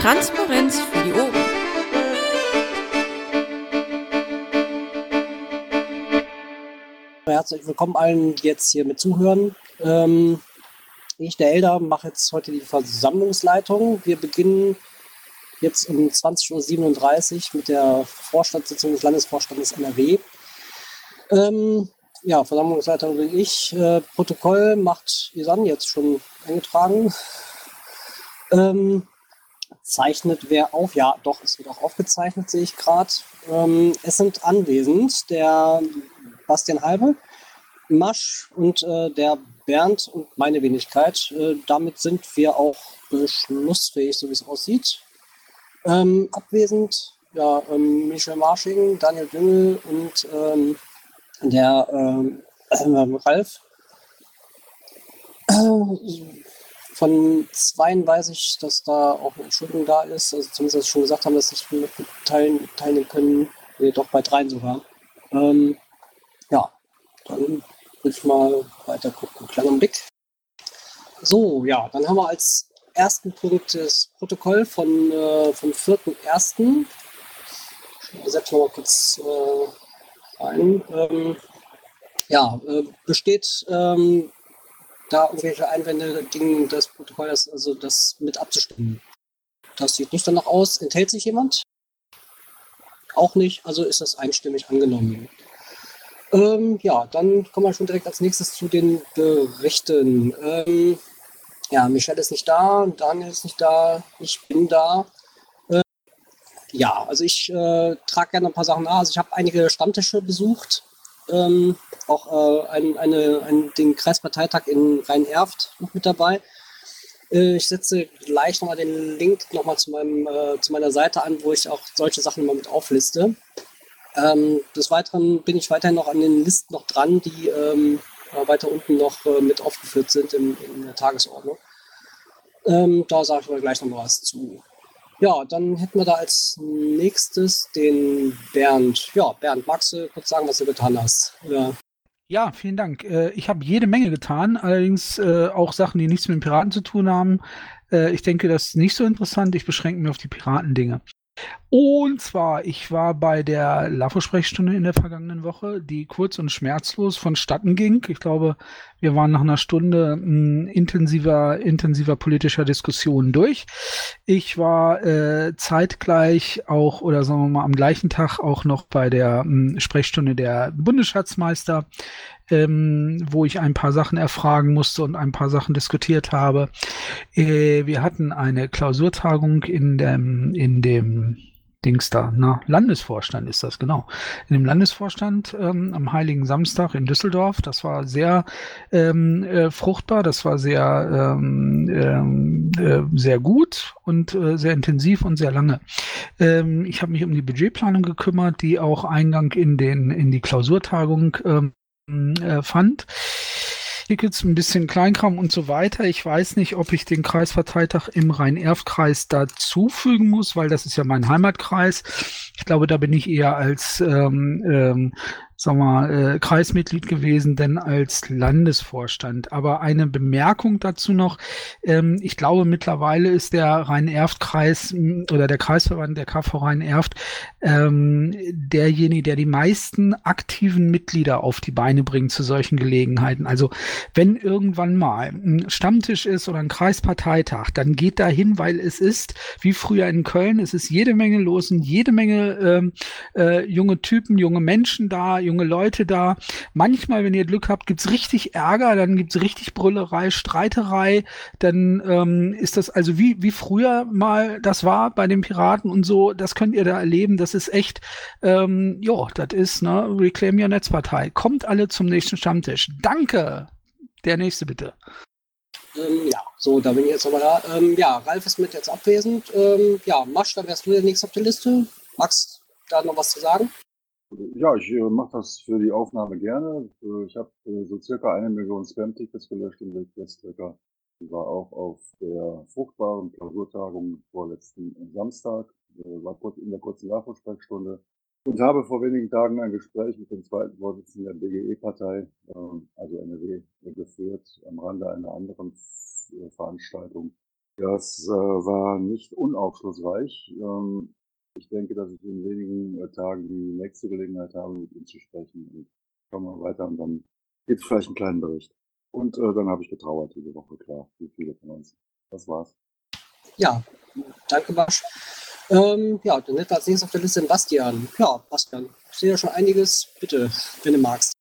Transparenz für die Ohren. Herzlich willkommen allen, die jetzt hier mit zuhören. Ähm, ich, der Elder, mache jetzt heute die Versammlungsleitung. Wir beginnen jetzt um 20.37 Uhr mit der Vorstandssitzung des Landesvorstandes NRW. Ähm, ja, Versammlungsleiterin bin ich. Äh, Protokoll macht Isan jetzt schon eingetragen. Ähm, zeichnet wer auf? Ja, doch, es wird auch aufgezeichnet, sehe ich gerade. Ähm, es sind anwesend der Bastian Halbe, Masch und äh, der Bernd und meine Wenigkeit. Äh, damit sind wir auch beschlussfähig, so wie es aussieht. Ähm, abwesend, ja, ähm, Michel Marsching, Daniel Düngel und ähm, der ähm, äh, Ralf. Von zweien weiß ich, dass da auch eine Entschuldigung da ist. Also zumindest, schon gesagt haben, dass sie nicht teilnehmen, teilnehmen können. Nee, doch bei dreien sogar. Ähm, ja, dann will ich mal weiter gucken. Kleiner Blick. So, ja, dann haben wir als ersten Punkt das Protokoll von, äh, vom 4.1. Ich setze mal kurz äh, ein. Ähm, ja, äh, besteht ähm, da irgendwelche Einwände gegen das Protokoll, das, also das mit abzustimmen? Das sieht nicht danach aus. Enthält sich jemand? Auch nicht, also ist das einstimmig angenommen. Ähm, ja, dann kommen wir schon direkt als nächstes zu den Berichten. Ähm, ja, Michelle ist nicht da, Daniel ist nicht da, ich bin da. Äh, ja, also ich äh, trage gerne ein paar Sachen nach. Also ich habe einige Stammtische besucht, ähm, auch äh, ein, eine, ein, den Kreisparteitag in Rhein-Erft noch mit dabei. Äh, ich setze gleich nochmal den Link nochmal zu, äh, zu meiner Seite an, wo ich auch solche Sachen mal mit aufliste. Ähm, des Weiteren bin ich weiterhin noch an den Listen noch dran, die ähm, weiter unten noch äh, mit aufgeführt sind in, in der Tagesordnung. Ähm, da sage ich aber gleich noch was zu. Ja, dann hätten wir da als nächstes den Bernd. Ja, Bernd, magst du kurz sagen, was du getan hast? Oder? Ja, vielen Dank. Äh, ich habe jede Menge getan, allerdings äh, auch Sachen, die nichts mit den Piraten zu tun haben. Äh, ich denke, das ist nicht so interessant. Ich beschränke mich auf die Piratendinge. Und zwar, ich war bei der LAFO-Sprechstunde in der vergangenen Woche, die kurz und schmerzlos vonstatten ging. Ich glaube, wir waren nach einer Stunde m, intensiver, intensiver politischer Diskussion durch. Ich war äh, zeitgleich auch, oder sagen wir mal am gleichen Tag auch noch bei der m, Sprechstunde der Bundesschatzmeister, ähm, wo ich ein paar Sachen erfragen musste und ein paar Sachen diskutiert habe. Äh, wir hatten eine Klausurtagung in dem, in dem Dings da, na, Landesvorstand ist das, genau. In dem Landesvorstand ähm, am Heiligen Samstag in Düsseldorf. Das war sehr ähm, äh, fruchtbar, das war sehr, ähm, ähm äh, sehr gut und äh, sehr intensiv und sehr lange. Ähm, ich habe mich um die Budgetplanung gekümmert, die auch Eingang in, den, in die Klausurtagung ähm, äh, fand. Tickets, ein bisschen Kleinkram und so weiter. Ich weiß nicht, ob ich den Kreisparteitag im Rhein-Erft-Kreis dazufügen muss, weil das ist ja mein Heimatkreis. Ich glaube, da bin ich eher als ähm, ähm, wir mal, äh, Kreismitglied gewesen, denn als Landesvorstand. Aber eine Bemerkung dazu noch. Ähm, ich glaube, mittlerweile ist der Rhein-Erft-Kreis oder der Kreisverband der KV Rhein-Erft ähm, derjenige, der die meisten aktiven Mitglieder auf die Beine bringt zu solchen Gelegenheiten. Also wenn irgendwann mal ein Stammtisch ist oder ein Kreisparteitag, dann geht da hin, weil es ist, wie früher in Köln, es ist jede Menge los und jede Menge ähm, äh, junge Typen, junge Menschen da, junge Leute da. Manchmal, wenn ihr Glück habt, gibt's richtig Ärger, dann gibt's richtig Brüllerei, Streiterei. Dann ähm, ist das also wie, wie früher mal das war bei den Piraten und so. Das könnt ihr da erleben. Das ist echt, ähm, ja, das ist, ne, Reclaim Your Netzpartei. Kommt alle zum nächsten Stammtisch. Danke. Der nächste bitte. Ähm, ja, so, da bin ich jetzt nochmal da. Ähm, ja, Ralf ist mit jetzt abwesend. Ähm, ja, Masch, dann wärst du der nächste auf der Liste. Magst da noch was zu sagen? Ja, ich äh, mache das für die Aufnahme gerne. Äh, ich habe äh, so circa eine Million Spam-Tickets gelöscht im Wildwest-Tracker. Ich war auch auf der fruchtbaren Klausurtagung vorletzten Samstag, äh, war kurz in der kurzen Nachwuchssprechstunde und habe vor wenigen Tagen ein Gespräch mit dem zweiten Vorsitzenden der BGE-Partei, ähm, also NRW, geführt, am Rande einer anderen äh, Veranstaltung. Das äh, war nicht unaufschlussreich. Ähm, ich denke, dass ich in wenigen äh, Tagen die nächste Gelegenheit habe, mit ihm zu sprechen. Und schauen wir weiter und dann gibt es vielleicht einen kleinen Bericht. Und äh, dann habe ich getrauert diese Woche, klar, wie viele von uns. Das war's. Ja, danke, Basch. Ähm, ja, dann hätten wir als nächstes auf der Liste den Bastian. Ja, Bastian, ich sehe ja schon einiges. Bitte, wenn du magst.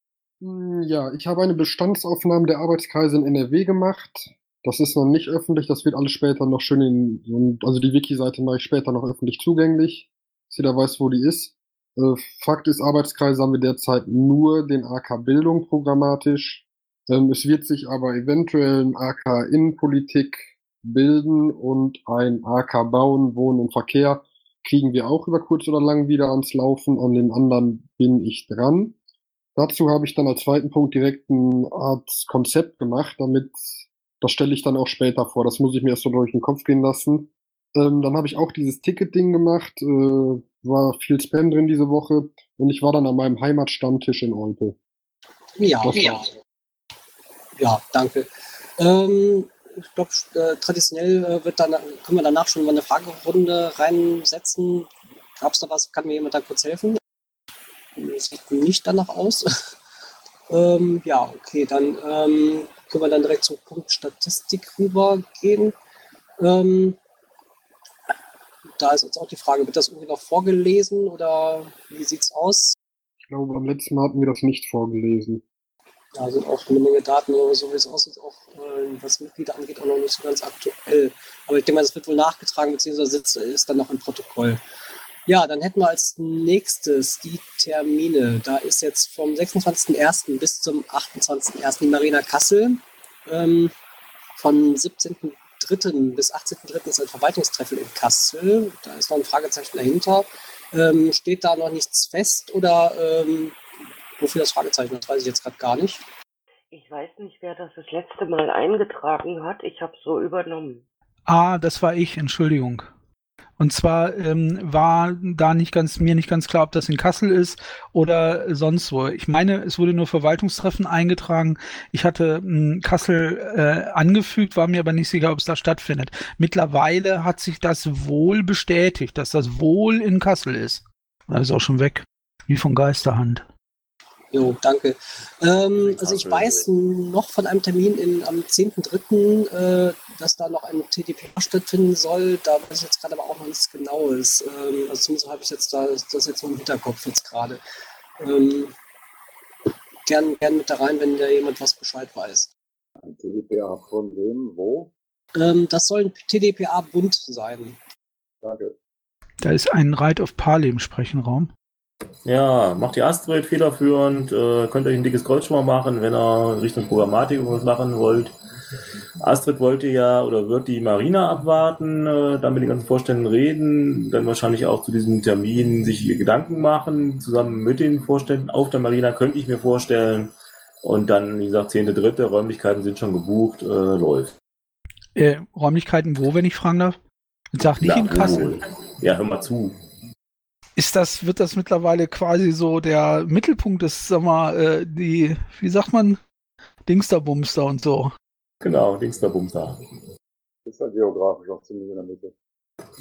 Hm, Ja, ich habe eine Bestandsaufnahme der Arbeitskreise in NRW gemacht. Das ist noch nicht öffentlich, das wird alles später noch schön in, so ein- also die Wiki-Seite mache ich später noch öffentlich zugänglich, dass jeder weiß, wo die ist. Äh, Fakt ist, Arbeitskreise haben wir derzeit nur den AK Bildung programmatisch. Ähm, es wird sich aber eventuell ein AK Innenpolitik bilden und ein AK Bauen, Wohnen und Verkehr kriegen wir auch über kurz oder lang wieder ans Laufen. An den anderen bin ich dran. Dazu habe ich dann als zweiten Punkt direkt eine Art Konzept gemacht, damit, das stelle ich dann auch später vor. Das muss ich mir erst so durch den Kopf gehen lassen. Ähm, dann habe ich auch dieses Ticket-Ding gemacht, äh, war viel Spam drin diese Woche und ich war dann an meinem Heimatstammtisch in Olpe. Ja, Das ja. war's. Ja, danke. Ähm, ich glaube, äh, traditionell äh, wird dann, können wir danach schon mal eine Fragerunde reinsetzen. Gab es da was? Kann mir jemand da kurz helfen? Sieht nicht danach aus. ähm, ja, okay, dann ähm, können wir dann direkt zum Punkt Statistik rübergehen. Ähm, da ist jetzt auch die Frage, wird das irgendwie noch vorgelesen oder wie sieht's aus? Ich glaube, beim letzten Mal hatten wir das nicht vorgelesen. Da sind auch eine Menge Daten, aber so wie es aussieht, auch äh, was Mitglieder angeht, auch noch nicht so ganz aktuell. Aber ich denke mal, das wird wohl nachgetragen, beziehungsweise ist dann noch im Protokoll. Ja, dann hätten wir als nächstes die Termine. Da ist jetzt vom 26.01. bis zum 28.01. die Marina Kassel. Ähm, von 17.03. bis 18.03. ist ein Verwaltungstreffen in Kassel. Da ist noch ein Fragezeichen dahinter. Ähm, steht da noch nichts fest oder ähm, wofür das Fragezeichen? Das weiß ich jetzt gerade gar nicht. Ich weiß nicht, wer das das letzte Mal eingetragen hat. Ich habe so übernommen. Ah, das war ich, Entschuldigung. Und zwar ähm, war da nicht ganz, mir nicht ganz klar, ob das in Kassel ist oder sonst wo. Ich meine, es wurde nur Verwaltungstreffen eingetragen. Ich hatte mh, Kassel äh, angefügt, war mir aber nicht sicher, ob es da stattfindet. Mittlerweile hat sich das wohl bestätigt, dass das wohl in Kassel ist. Das ist auch schon weg. Wie von Geisterhand. Jo, danke. Ähm, also ich weiß noch von einem Termin in, am 10.3., äh, dass da noch ein TDPA stattfinden soll. Da weiß ich jetzt gerade aber auch noch nichts Genaues. Ähm, also zumindest habe ich jetzt da das jetzt noch im Hinterkopf jetzt gerade. Ähm, gern, gern mit da rein, wenn da jemand was Bescheid weiß. Ein TDPA von wem, wo? Ähm, das soll ein TDPA-Bund sein. Danke. Da ist ein Ride of Parley im Sprechenraum. Ja, macht die Astrid federführend. Äh, könnt euch ein dickes Kreuz schon mal machen, wenn ihr Richtung Programmatik was machen wollt. Astrid wollte ja oder wird die Marina abwarten, äh, dann mit den ganzen Vorständen reden, dann wahrscheinlich auch zu diesem Termin sich Gedanken machen, zusammen mit den Vorständen auf der Marina, könnte ich mir vorstellen. Und dann, wie gesagt, 10.3. Räumlichkeiten sind schon gebucht, äh, läuft. Äh, Räumlichkeiten wo, wenn ich fragen darf? Jetzt sag nicht Na, in Kassel. wohl. Ja, hör mal zu. Ist das, wird das mittlerweile quasi so der Mittelpunkt des, sag mal, äh, die, wie sagt man, Dingsterbumster und so. Genau, Dingster Bumster. Ist ja geografisch auch ziemlich in der Mitte.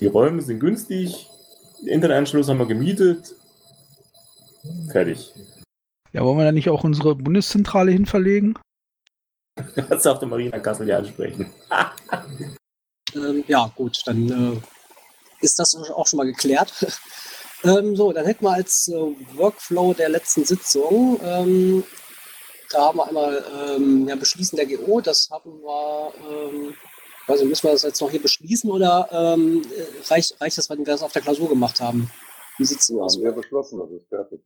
Die Räume sind günstig, den Internetanschluss haben wir gemietet. Fertig. Ja, wollen wir da nicht auch unsere Bundeszentrale hin verlegen? Das darf der Marina Kassel ja ansprechen. Ähm, ja, gut, dann äh, ist das auch schon mal geklärt. Ähm, so, dann hätten wir als äh, Workflow der letzten Sitzung, ähm, da haben wir einmal ähm, ja, Beschließen der GO, das haben wir, ähm, also müssen wir das jetzt noch hier beschließen oder ähm, äh, reicht, reicht das, wenn wir das auf der Klausur gemacht haben? Wie sieht es Ja, aus? haben wir beschlossen, das ist fertig.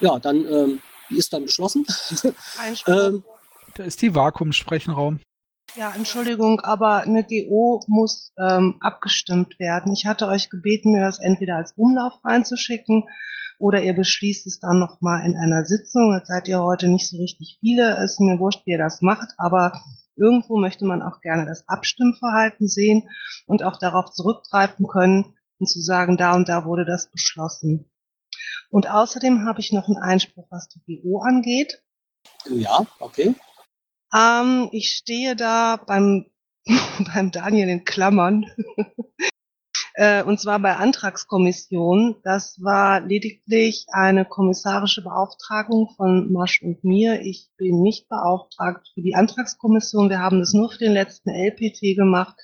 Ja, dann ähm, die ist dann beschlossen. Ähm, Da ist die Vakuumsprechenraum. Ja, Entschuldigung, aber eine GO muss ähm, abgestimmt werden. Ich hatte euch gebeten, mir das entweder als Umlauf reinzuschicken oder ihr beschließt es dann nochmal in einer Sitzung. Jetzt seid ihr heute nicht so richtig viele. Ist mir wurscht, wie ihr das macht, aber irgendwo möchte man auch gerne das Abstimmverhalten sehen und auch darauf zurückgreifen können und zu sagen, da und da wurde das beschlossen. Und außerdem habe ich noch einen Einspruch, was die GO angeht. ja, okay. Ähm, ich stehe da beim beim Daniel in Klammern. Äh, und zwar bei Antragskommission. Das war lediglich eine kommissarische Beauftragung von Marsch und mir. Ich bin nicht beauftragt für die Antragskommission. Wir haben das nur für den letzten LPT gemacht,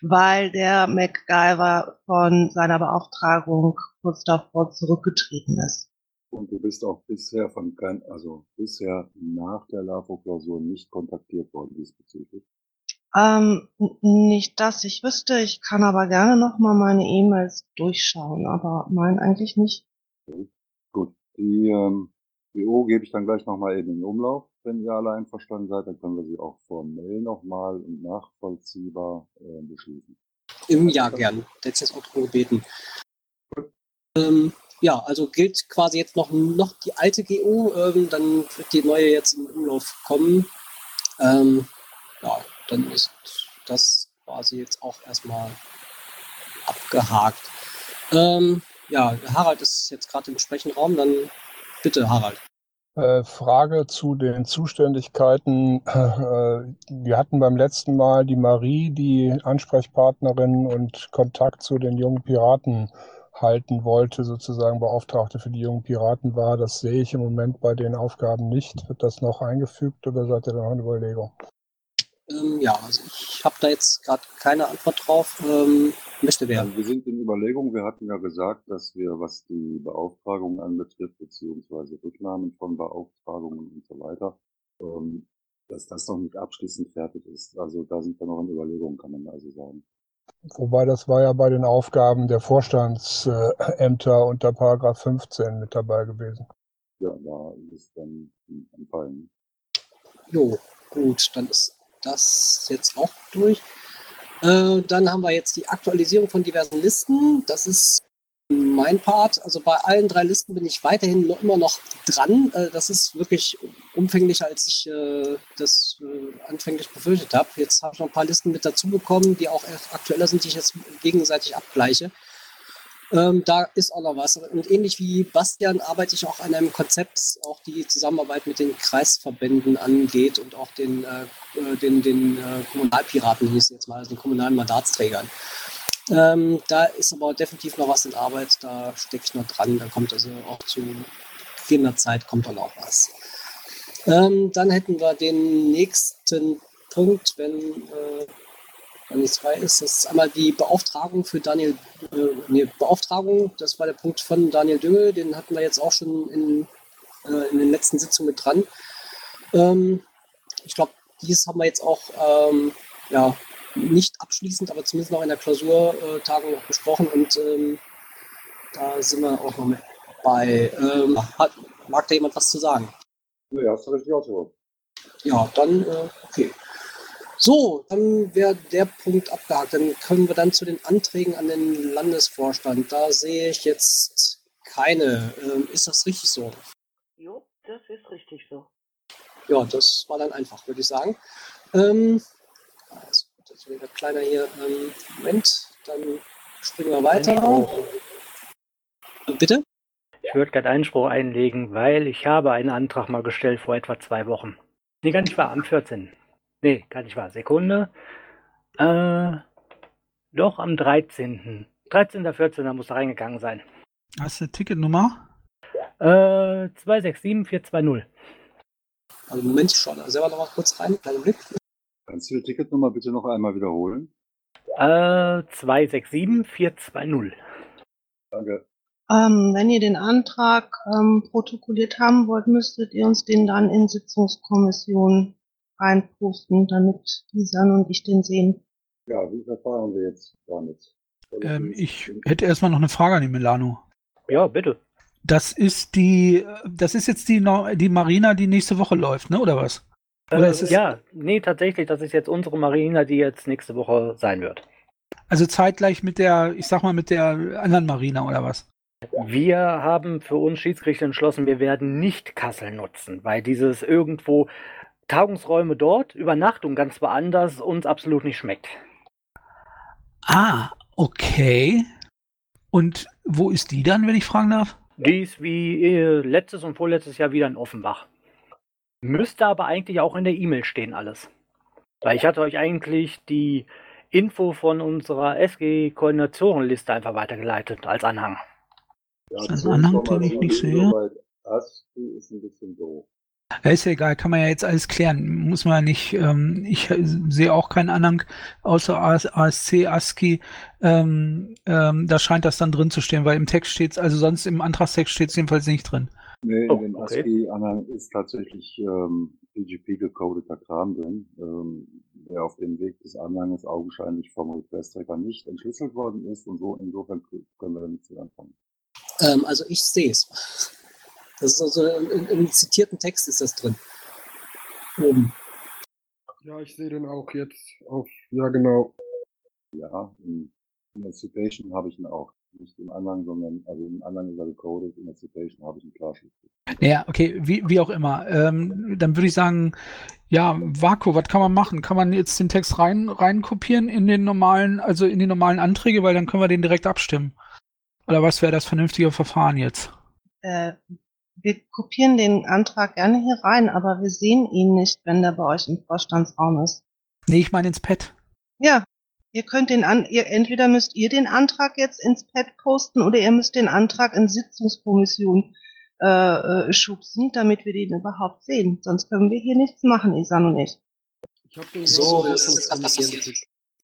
weil der MacGyver von seiner Beauftragung kurz davor zurückgetreten ist. Und du bist auch bisher von kein, also bisher nach der LAFO-Klausur nicht kontaktiert worden diesbezüglich? Ähm, nicht, dass ich wüsste. Ich kann aber gerne noch mal meine E-Mails durchschauen, aber nein, eigentlich nicht. Okay. Gut, die ähm, PO gebe ich dann gleich noch mal eben in den Umlauf. Wenn ihr alle einverstanden seid, dann können wir sie auch formell noch mal und nachvollziehbar äh, beschließen. Im Jahr gern. Ist jetzt auch drum gebeten. Ähm, ja, also gilt quasi jetzt noch, noch die alte GO, ähm, dann wird die neue jetzt im Umlauf kommen. Ähm, ja, dann ist das quasi jetzt auch erstmal abgehakt. Ähm, ja, Harald ist jetzt gerade im Sprechenraum, dann bitte, Harald. Äh, Frage zu den Zuständigkeiten. Äh, wir hatten beim letzten Mal die Marie, die Ansprechpartnerin und Kontakt zu den jungen Piraten halten wollte, sozusagen Beauftragte für die jungen Piraten war. Das sehe ich im Moment bei den Aufgaben nicht. Wird das noch eingefügt oder seid ihr da noch in Überlegung? Ähm, ja, also ich habe da jetzt gerade keine Antwort drauf. Ähm, möchte wer? Also wir sind in Überlegung. Wir hatten ja gesagt, dass wir, was die Beauftragung anbetrifft, beziehungsweise Rücknahmen von Beauftragungen und so weiter, ähm, dass das noch nicht abschließend fertig ist. Also da sind wir noch in Überlegung, kann man also sagen. Wobei das war ja bei den Aufgaben der Vorstandsämter unter Paragraph 15 mit dabei gewesen. Ja, da ist dann entfallen. Jo, gut, dann ist das jetzt auch durch. Äh, dann haben wir jetzt die Aktualisierung von diversen Listen. Das ist mein Part. Also bei allen drei Listen bin ich weiterhin noch, immer noch dran. Äh, das ist wirklich umfänglicher, als ich äh, das äh, anfänglich befürchtet habe. Jetzt habe ich noch ein paar Listen mit dazu bekommen, die auch aktueller sind, die ich jetzt gegenseitig abgleiche. Ähm, da ist auch noch was. Und ähnlich wie Bastian arbeite ich auch an einem Konzept, auch die Zusammenarbeit mit den Kreisverbänden angeht und auch den, den, den Kommunalpiraten hieß jetzt mal, also den kommunalen Mandatsträgern. Ähm, da ist aber definitiv noch was in Arbeit, da stecke ich noch dran. Da kommt also auch zu gegebener Zeit kommt dann auch was. Ähm, dann hätten wir den nächsten Punkt, wenn äh, es frei ist. Das ist einmal die Beauftragung für Daniel, äh, nee, Beauftragung, das war der Punkt von Daniel Düngel, den hatten wir jetzt auch schon in, äh, in den letzten Sitzungen mit dran. Ähm, ich glaube, dies haben wir jetzt auch ähm, ja, nicht abschließend, aber zumindest noch in der Klausurtagung noch besprochen und ähm, da sind wir auch noch mit bei. Ähm, hat, mag da jemand was zu sagen? Ja, hast du richtig ausgehört. Ja, dann, äh, okay. So, dann wäre der Punkt abgehakt. Dann können wir dann zu den Anträgen an den Landesvorstand. Da sehe ich jetzt keine. Ähm, ist das richtig so? Jo, das ist richtig so. Ja, das war dann einfach, würde ich sagen. Ähm, also, das wieder kleiner hier. Ähm, Moment, dann springen wir weiter. Bitte? Ich würde gerade Einspruch einlegen, weil ich habe einen Antrag mal gestellt vor etwa zwei Wochen. Nee, gar nicht wahr, am 14. Nee, gar nicht wahr. Sekunde. Äh, doch am 13. 13. 14. muss da reingegangen sein. Hast du eine Ticketnummer? Äh, 267420. Also Moment, ich schaue da selber noch mal kurz rein. Kleinen Blick. Kannst du die Ticketnummer bitte noch einmal wiederholen? Äh, 267420. Danke. Ähm, wenn ihr den Antrag ähm, protokolliert haben wollt, müsstet ihr uns den dann in Sitzungskommission reinposten, damit Lisan und ich den sehen. Ja, wie verfahren wir jetzt damit? Ähm, ich hätte erstmal noch eine Frage an den Milano. Ja, bitte. Das ist die, das ist jetzt die, die Marina, die nächste Woche läuft, ne? Oder was? Oder äh, ist es ja, nee, tatsächlich, das ist jetzt unsere Marina, die jetzt nächste Woche sein wird. Also zeitgleich mit der, ich sag mal, mit der anderen Marina oder was? Wir haben für uns Schiedsgerichte entschlossen, wir werden nicht Kassel nutzen, weil dieses irgendwo Tagungsräume dort, Übernachtung ganz woanders uns absolut nicht schmeckt. Ah, okay. Und wo ist die dann, wenn ich fragen darf? Die ist wie äh, letztes und vorletztes Jahr wieder in Offenbach. Müsste aber eigentlich auch in der E-Mail stehen alles. Weil ich hatte euch eigentlich die Info von unserer SG-Koordinatorenliste einfach weitergeleitet als Anhang. Ja, Ist das zur ein Anhang, den ich nicht sehe? soweit hast, die ist ein bisschen doof. Ja, ist ja egal, kann man ja jetzt alles klären. Muss man ja nicht, ähm, ich sehe auch keinen Anhang außer AS, ASC, ASCII. Ähm, ähm, da scheint das dann drin zu stehen, weil im Text steht also sonst im Antragstext steht es jedenfalls nicht drin. Nee, Oh, in dem okay. ASCII-Anhang ist tatsächlich ähm, PGP-gecodeter Kram drin, ähm, der auf dem Weg des Anhanges augenscheinlich vom Request-Tracker nicht entschlüsselt worden ist und so insofern können wir da nichts anfangen. Ähm, also ich sehe es. Das ist also im, im zitierten Text ist das drin. Oben. Ja, ich sehe den auch jetzt auf, ja genau. Ja, in, in der Citation habe ich ihn auch. Nicht im Anhang, sondern, also im Anhang ist er gecodet, in der Citation habe ich einen Klarschrift. Ja, okay, wie, wie auch immer. Ähm, dann würde ich sagen, ja, Vaku, was kann man machen? Kann man jetzt den Text rein, rein kopieren in den normalen, also in die normalen Anträge, weil dann können wir den direkt abstimmen. Oder was wäre das vernünftige Verfahren jetzt? Äh, wir kopieren den Antrag gerne hier rein, aber wir sehen ihn nicht, wenn der bei euch im Vorstandsraum ist. Nee, ich meine ins Pad. Ja, ihr könnt den an, ihr, entweder müsst ihr den Antrag jetzt ins Pad posten oder ihr müsst den Antrag in Sitzungskommission äh, äh, schubsen, damit wir den überhaupt sehen. Sonst können wir hier nichts machen, Isan und ich. Ich habe den So, das ist passiert.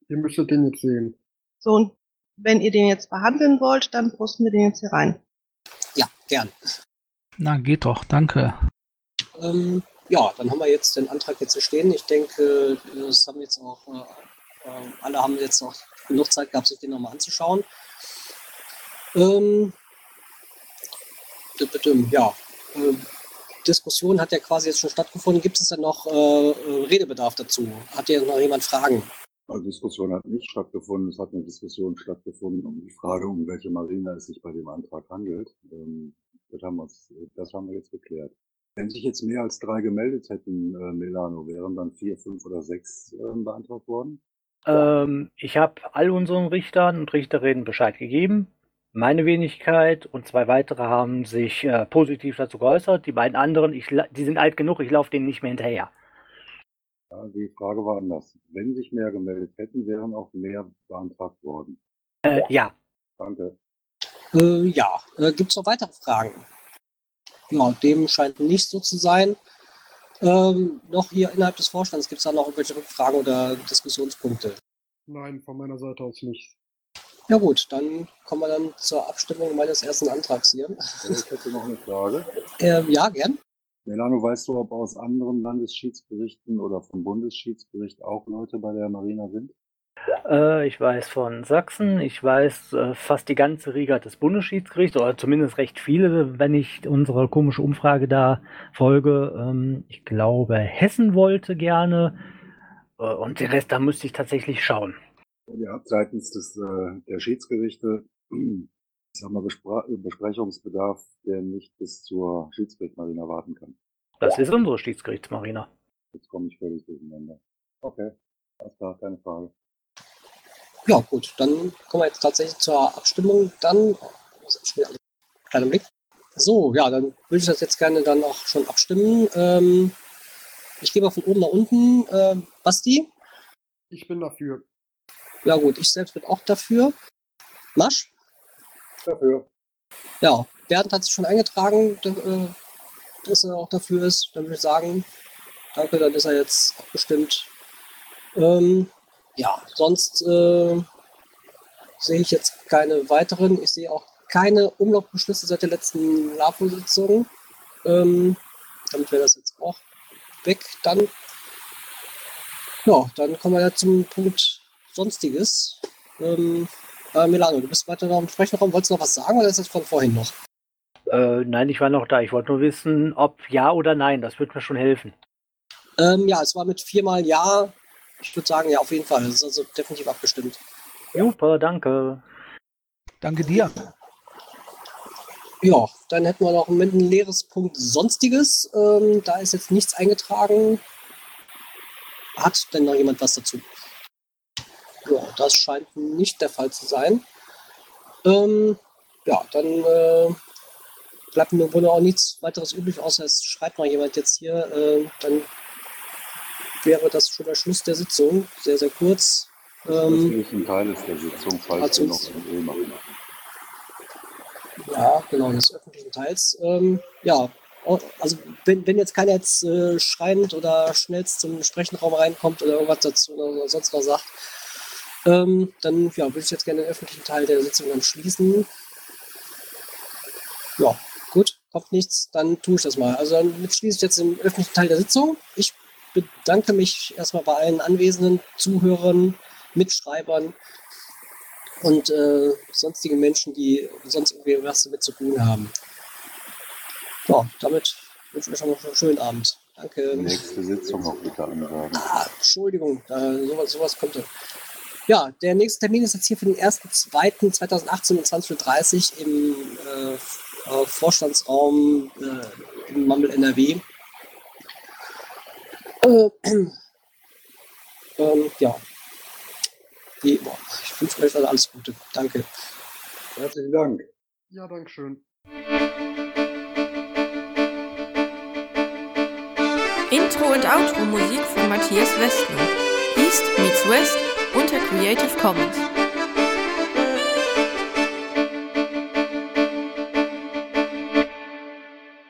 Ihr müsstet den jetzt sehen. So, und wenn ihr den jetzt behandeln wollt, dann posten wir den jetzt hier rein. Ja, gern. Na, geht doch, danke. Ähm, ja, dann haben wir jetzt den Antrag jetzt hier stehen. Ich denke, das haben jetzt auch, äh, äh, alle haben jetzt noch genug Zeit gehabt, sich den nochmal anzuschauen. Ähm, ja, äh, Diskussion hat ja quasi jetzt schon stattgefunden. Gibt es denn noch äh, äh, Redebedarf dazu? Hat hier noch jemand Fragen? Also Diskussion hat nicht stattgefunden. Es hat eine Diskussion stattgefunden um die Frage, um welche Marine es sich bei dem Antrag handelt. Ähm, das, haben das haben wir jetzt geklärt. Wenn sich jetzt mehr als drei gemeldet hätten, äh, Milano, wären dann vier, fünf oder sechs ähm, beantragt worden? Ähm, ich habe all unseren Richtern und Richterinnen Bescheid gegeben. Meine Wenigkeit und zwei weitere haben sich äh, positiv dazu geäußert. Die beiden anderen, ich, die sind alt genug, ich laufe denen nicht mehr hinterher. Ja, die Frage war anders. Wenn sich mehr gemeldet hätten, wären auch mehr beantragt worden. Äh, ja, Danke. Äh, ja, äh, gibt es noch weitere Fragen? Ja, dem scheint nicht so zu sein. Ähm, noch hier innerhalb des Vorstands gibt es da noch irgendwelche Rückfragen oder Diskussionspunkte? Nein, von meiner Seite aus nicht. Ja gut, dann kommen wir dann zur Abstimmung meines ersten Antrags hier. Ich hätte noch eine Frage. Ähm, ja, gern. Melano, weißt du, ob aus anderen Landesschiedsgerichten oder vom Bundesschiedsgericht auch Leute bei der Marina sind? Äh, ich weiß von Sachsen, ich weiß äh, fast die ganze Riga des Bundesschiedsgerichts, oder zumindest recht viele, wenn ich unsere komische Umfrage da folge. Ähm, ich glaube, Hessen wollte gerne. Äh, und den Rest, da müsste ich tatsächlich schauen. Ihr habt seitens des, der Schiedsgerichte, ich sag mal, Besprechungsbedarf, der nicht bis zur Schiedsgerichtmarina warten kann. Das ist unsere Schiedsgerichtsmarina. Jetzt komme ich völlig durcheinander. Okay, alles klar, keine Frage. Ja gut, dann kommen wir jetzt tatsächlich zur Abstimmung. Dann, kleiner Blick. So, ja, dann würde ich das jetzt gerne dann auch schon abstimmen. Ähm, ich gehe mal von oben nach unten. Ähm, Basti? Ich bin dafür. Ja gut, ich selbst bin auch dafür. Masch? Dafür. Ja, Bernd hat sich schon eingetragen, da- äh, dass er auch dafür ist. Dann würde ich sagen, danke, dann ist er jetzt abgestimmt. Ähm, ja, sonst äh, sehe ich jetzt keine weiteren. Ich sehe auch keine Umlaufbeschlüsse seit der letzten LAFO-Sitzung. Ähm, damit wäre das jetzt auch weg. Dann, ja, dann kommen wir ja zum Punkt Sonstiges. Ähm, äh, Milano, du bist weiter noch im Sprechenraum. Wolltest du noch was sagen oder ist das von vorhin noch? Äh, nein, ich war noch da. Ich wollte nur wissen, ob ja oder nein. Das wird mir schon helfen. Ähm, ja, es war mit viermal Ja. Ich würde sagen, ja, auf jeden Fall. Das ist also definitiv abgestimmt. Super, danke. Danke dir. Ja, dann hätten wir noch im Moment ein leeres Punkt Sonstiges. Ähm, da ist jetzt nichts eingetragen. Hat denn noch jemand was dazu? Ja, das scheint nicht der Fall zu sein. Ähm, ja, dann äh, bleibt mir wohl auch nichts weiteres übrig, außer es schreibt noch jemand jetzt hier. Äh, dann wäre das schon der Schluss der Sitzung. Sehr, sehr kurz. Das Ähm, ist ein Teil der Sitzung, falls wir noch ein E machen. ja, genau, des öffentlichen Teils. Ähm, ja, also wenn, wenn jetzt keiner jetzt äh, schreiend oder schnellst zum Sprechenraum reinkommt oder irgendwas dazu oder sonst was sagt, ähm, dann ja, würde ich jetzt gerne den öffentlichen Teil der Sitzung dann schließen. Ja, gut, kommt nichts, dann tue ich das mal. Also dann schließe ich jetzt den öffentlichen Teil der Sitzung. Ich bedanke mich erstmal bei allen anwesenden Zuhörern, Mitschreibern und äh, sonstigen Menschen, die sonst irgendwie was damit zu tun haben. Ja, damit wünsche ich euch noch einen schönen Abend. Danke. Nächste Sitzung auch bitte ansagen. Ah, Entschuldigung, äh, sowas, sowas kommt. Ja, der nächste Termin ist jetzt hier für den 1.2.2018 um 20.30 Uhr im äh, Vorstandsraum äh, im Mammel NRW. Äh, ähm, ja. Die, boah, ich wünsche euch alle alles Gute. Danke. Herzlichen Dank. Ja, Dankeschön. Intro und Outro Musik von Matthias Westner. East meets West unter Creative Commons.